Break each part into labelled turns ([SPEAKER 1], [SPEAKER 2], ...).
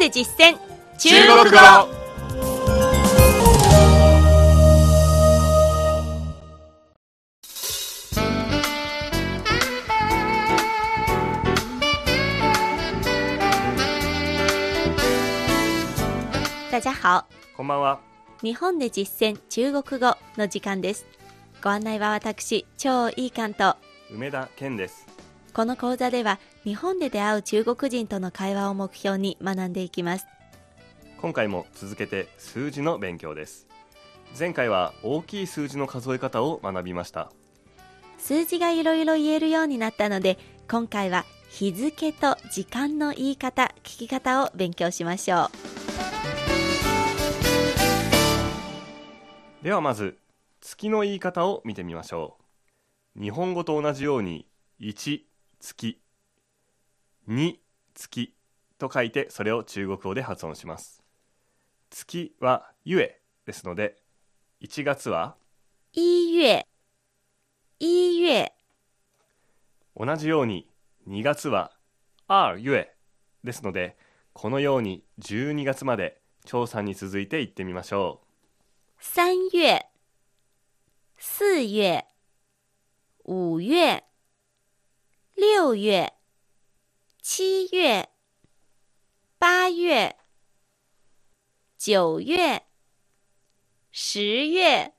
[SPEAKER 1] で実践。
[SPEAKER 2] 中国語
[SPEAKER 1] 大家好。
[SPEAKER 2] こんばんは。
[SPEAKER 1] 日本で実践中国語の時間です。ご案内は私超いい関東
[SPEAKER 2] 梅田健です。
[SPEAKER 1] この講座では日本で出会う中国人との会話を目標に学んでいきます。
[SPEAKER 2] 今回も続けて数字の勉強です。前回は大きい数字の数え方を学びました。
[SPEAKER 1] 数字がいろいろ言えるようになったので今回は日付と時間の言い方聞き方を勉強しましょう。
[SPEAKER 2] ではまず月の言い方を見てみましょう。日本語と同じように1月2月と書いてそれを中国語で発音します。月はゆえですので1月は
[SPEAKER 1] 一月一月
[SPEAKER 2] 同じように2月は二月ですのでこのように12月まで調査に続いていってみましょ
[SPEAKER 1] 三月四月五月六月七月八月九月十月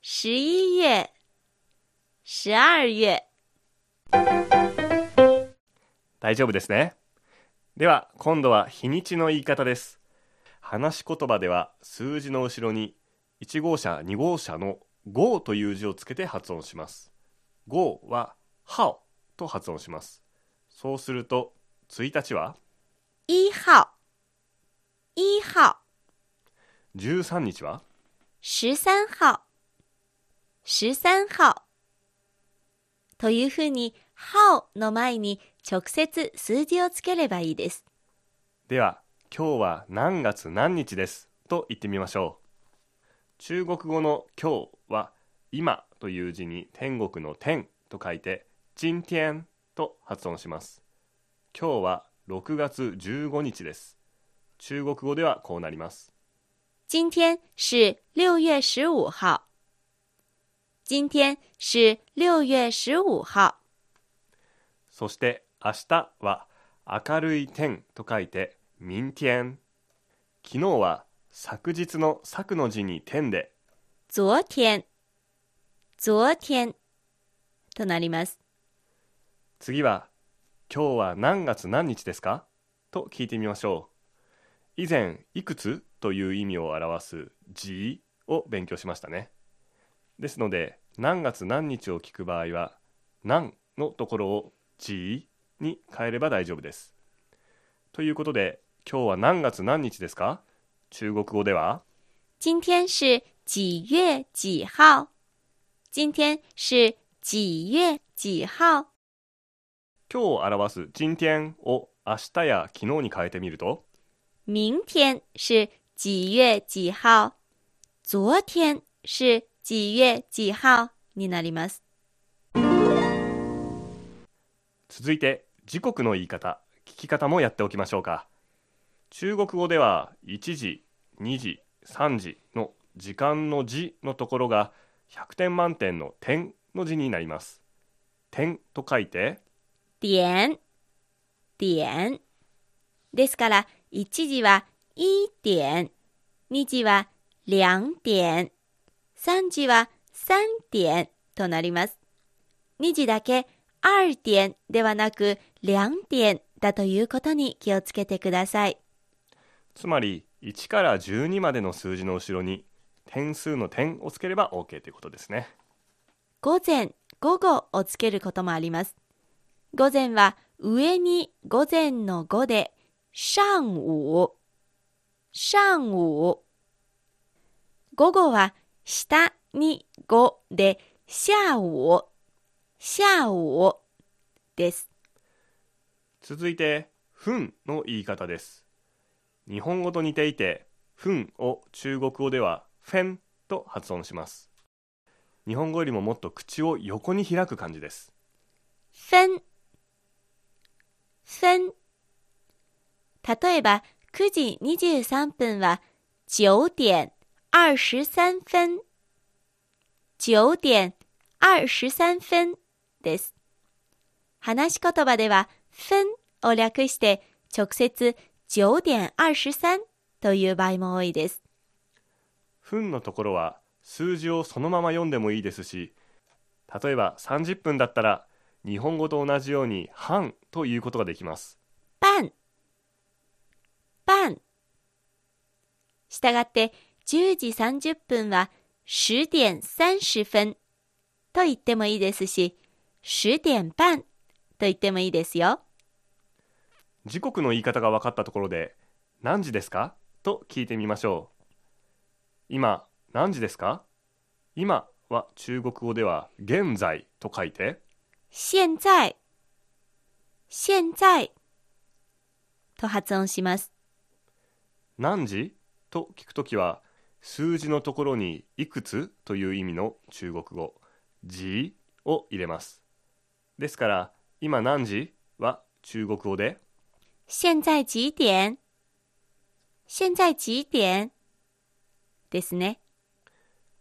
[SPEAKER 1] 十一月十二月。
[SPEAKER 2] 大丈夫ですね。では今度は日にちの言い方です。話し言葉では数字の後ろに1号車2号車の5という字をつけて発音します。5はハオと発音します。そうすると1日は？
[SPEAKER 1] 一号。一号。
[SPEAKER 2] 13日は？
[SPEAKER 1] 十三号。十三号。というふうに「号」の前に直接数字をつければいいです。
[SPEAKER 2] では今日は何月何日です？と言ってみましょう。中国語の今日は今という字に天国の天と書いて今天と発音します今日は6月15日です中国語ではこうなります
[SPEAKER 1] 今天是六月十五号。今天是六月十五号。
[SPEAKER 2] そして明日は明るい天と書いて明天昨日は昨日の昨の字に天で
[SPEAKER 1] 昨天、昨天となります。
[SPEAKER 2] 次は今日は何月何日ですか？と聞いてみましょう。以前いくつという意味を表す字を勉強しましたね。ですので何月何日を聞く場合は何のところを字に変えれば大丈夫です。ということで今日は何月何日ですか？中国語では。
[SPEAKER 1] 今天是几月几号？今天是几月几号？
[SPEAKER 2] 今日を表す今天を明日や昨日に変えてみると？
[SPEAKER 1] 明天是几月几号？昨天是几月几号になります。
[SPEAKER 2] 続いて時刻の言い方聞き方もやっておきましょうか中国語では1時2時3時の時間の字のところが100点満点の点の字になります点と書いて
[SPEAKER 1] 点、点。ですから、1時は1点、2時は2点、3時は3点となります。2時だけ2点ではなく2点だということに気をつけてください。
[SPEAKER 2] つまり1から12までの数字の後ろに点数の点をつければ OK ということですね
[SPEAKER 1] 午前、午後をつけることもあります。午前は上に午前の午で、上午、上午。午後は下に午で、下午、下午です。
[SPEAKER 2] 続いて分の言い方です日本語と似ていて分を中国語ではフェンと発音します日本語よりももっと口を横に開く感じです
[SPEAKER 1] 分、分。例えば、9時23分は9点23分。9点23分です。話し言葉では、分を略して直接9点23という場合も多いです。
[SPEAKER 2] 分のところは数字をそのまま読んでもいいですし例えば30分だったら日本語と同じように半ということができます
[SPEAKER 1] 半。半。したがって、10時30分は10点30分と言ってもいいですし、10点半と言ってもいいですよ。
[SPEAKER 2] 時刻の言い方が分かったところで何時ですか？と聞いてみましょう今何時ですか？今は中国語では現在と書いて
[SPEAKER 1] 現在、現在と発音します。
[SPEAKER 2] 何時？と聞くときは数字のところにいくつという意味の中国語。時を入れます。ですから今何時は中国語で？
[SPEAKER 1] 現在几点？現在几点？ですね。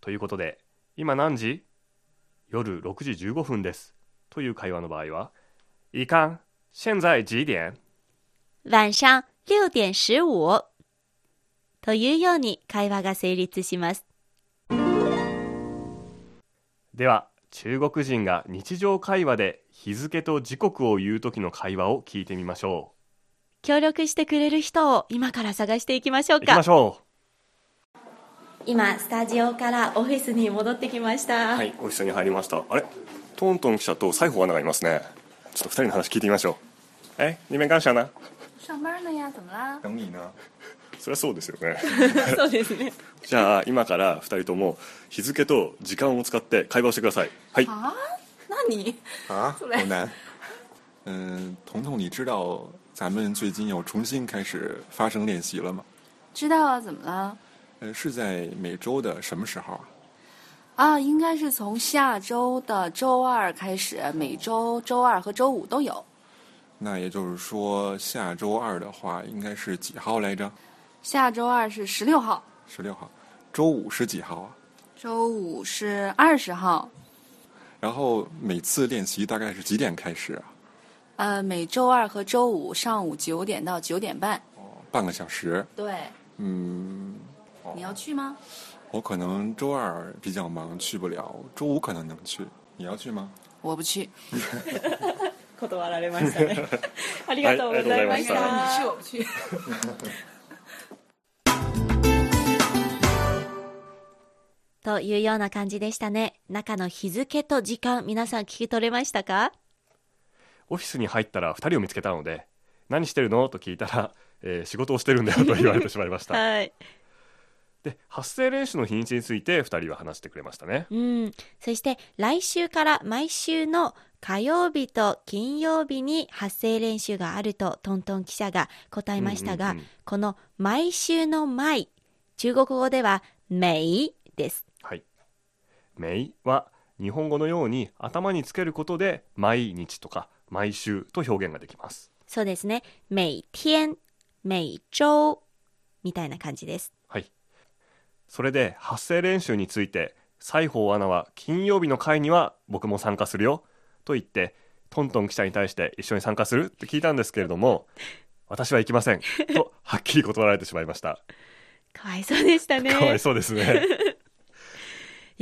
[SPEAKER 2] ということで今何時？夜6時15分です。という会話の場合はいかん。現在几点？
[SPEAKER 1] 晚上6点15というように会話が成立します。
[SPEAKER 2] では中国人が日常会話で日付と時刻を言う時の会話を聞いてみましょ
[SPEAKER 1] 協力してくれる人を今から探していきましょう
[SPEAKER 2] う行きま
[SPEAKER 1] か
[SPEAKER 2] しょ
[SPEAKER 1] 今スタジオからオフィスに戻ってきました、
[SPEAKER 2] うはいオフィスに入りました。あれ？トントン記者と西郷アナがいますね。ちょっと二人の話聞いてみましょう。え？你们干啥呢
[SPEAKER 3] 上班呢呀，怎么啦？
[SPEAKER 4] 等你呢。
[SPEAKER 2] そりゃそうですよね
[SPEAKER 1] そうですね
[SPEAKER 2] じゃあ今から二人とも日付と時間を使って会話をしてくださいはい
[SPEAKER 3] 啊？那你
[SPEAKER 4] 啊，
[SPEAKER 3] 出来
[SPEAKER 4] 好难。嗯，彤彤，你知道咱们最近又重新开始发声练习了吗？
[SPEAKER 3] 知道啊？怎么了？
[SPEAKER 4] 呃，是在每周的什么时候啊？
[SPEAKER 3] 啊，应该是从下周的周二开始，每周周二和周五都有。
[SPEAKER 4] 那也就是说，下周二的话应该是几号来着？
[SPEAKER 3] 下周二是十六号，
[SPEAKER 4] 十六号。周五是几号啊？
[SPEAKER 3] 周五是二十号。
[SPEAKER 4] 然后每次练习大概是几点开始啊？
[SPEAKER 3] 呃，每周二和周五上午九点到九点半。
[SPEAKER 4] 半个小时。
[SPEAKER 3] 对，
[SPEAKER 4] 嗯，
[SPEAKER 3] 你要去吗？
[SPEAKER 4] 我可能周二比较忙，去不了。周五可能能去。你要去吗？
[SPEAKER 3] 我不去。
[SPEAKER 1] 断られましたねありがとうございまし
[SPEAKER 2] はい
[SPEAKER 1] た、
[SPEAKER 2] ありがとうございました
[SPEAKER 3] 我不去。
[SPEAKER 1] というような感じでしたね。中の日付と時間皆さん聞き取れましたか？
[SPEAKER 2] オフィスに入ったら二人を見つけたので何してるの？と聞いたら、えー仕事をしてるんだよと言われてしまいました。
[SPEAKER 1] はい。
[SPEAKER 2] で発声練習の日にちについて二人は話してくれましたね。
[SPEAKER 1] うん、そして来週から毎週の火曜日と金曜日に発声練習があるとトントン記者が答えましたが、この毎週の毎中国語では每です
[SPEAKER 2] はい「めい」は日本語のように頭につけることで毎日とか毎週と表現ができます。
[SPEAKER 1] そうですね。每天每周みたいな感じです。
[SPEAKER 2] はい。それで発声練習について西郷アナは金曜日の会には僕も参加するよと言ってトントン記者に対して一緒に参加するって聞いたんですけれども 私は行きませんとはっきり断られてしまいました。
[SPEAKER 1] かわいそうでしたね。
[SPEAKER 2] かわいそうですね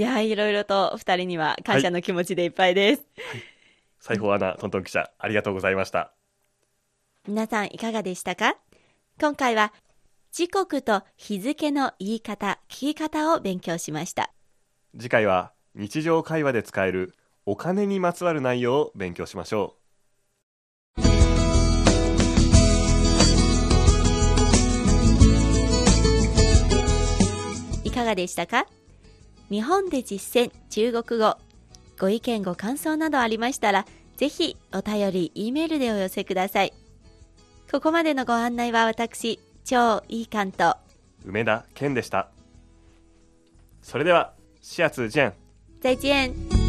[SPEAKER 1] いやいろいろと二人には感謝の気持ちでいっぱいです、
[SPEAKER 2] 西郷アナトントン記者ありがとうございました。
[SPEAKER 1] 皆さんいかがでしたか？今回は時刻と日付の言い方聞き方を勉強しました。
[SPEAKER 2] 次回は日常会話で使えるお金にまつわる内容を勉強しましょ
[SPEAKER 1] いかがでしたか？日本で実践中国語。ご意見ご感想などありましたらぜひお便り E メールでお寄せください。ここまでのご案内は私超いい関東
[SPEAKER 2] う梅田健でした。それではシアツジェン。
[SPEAKER 1] 再见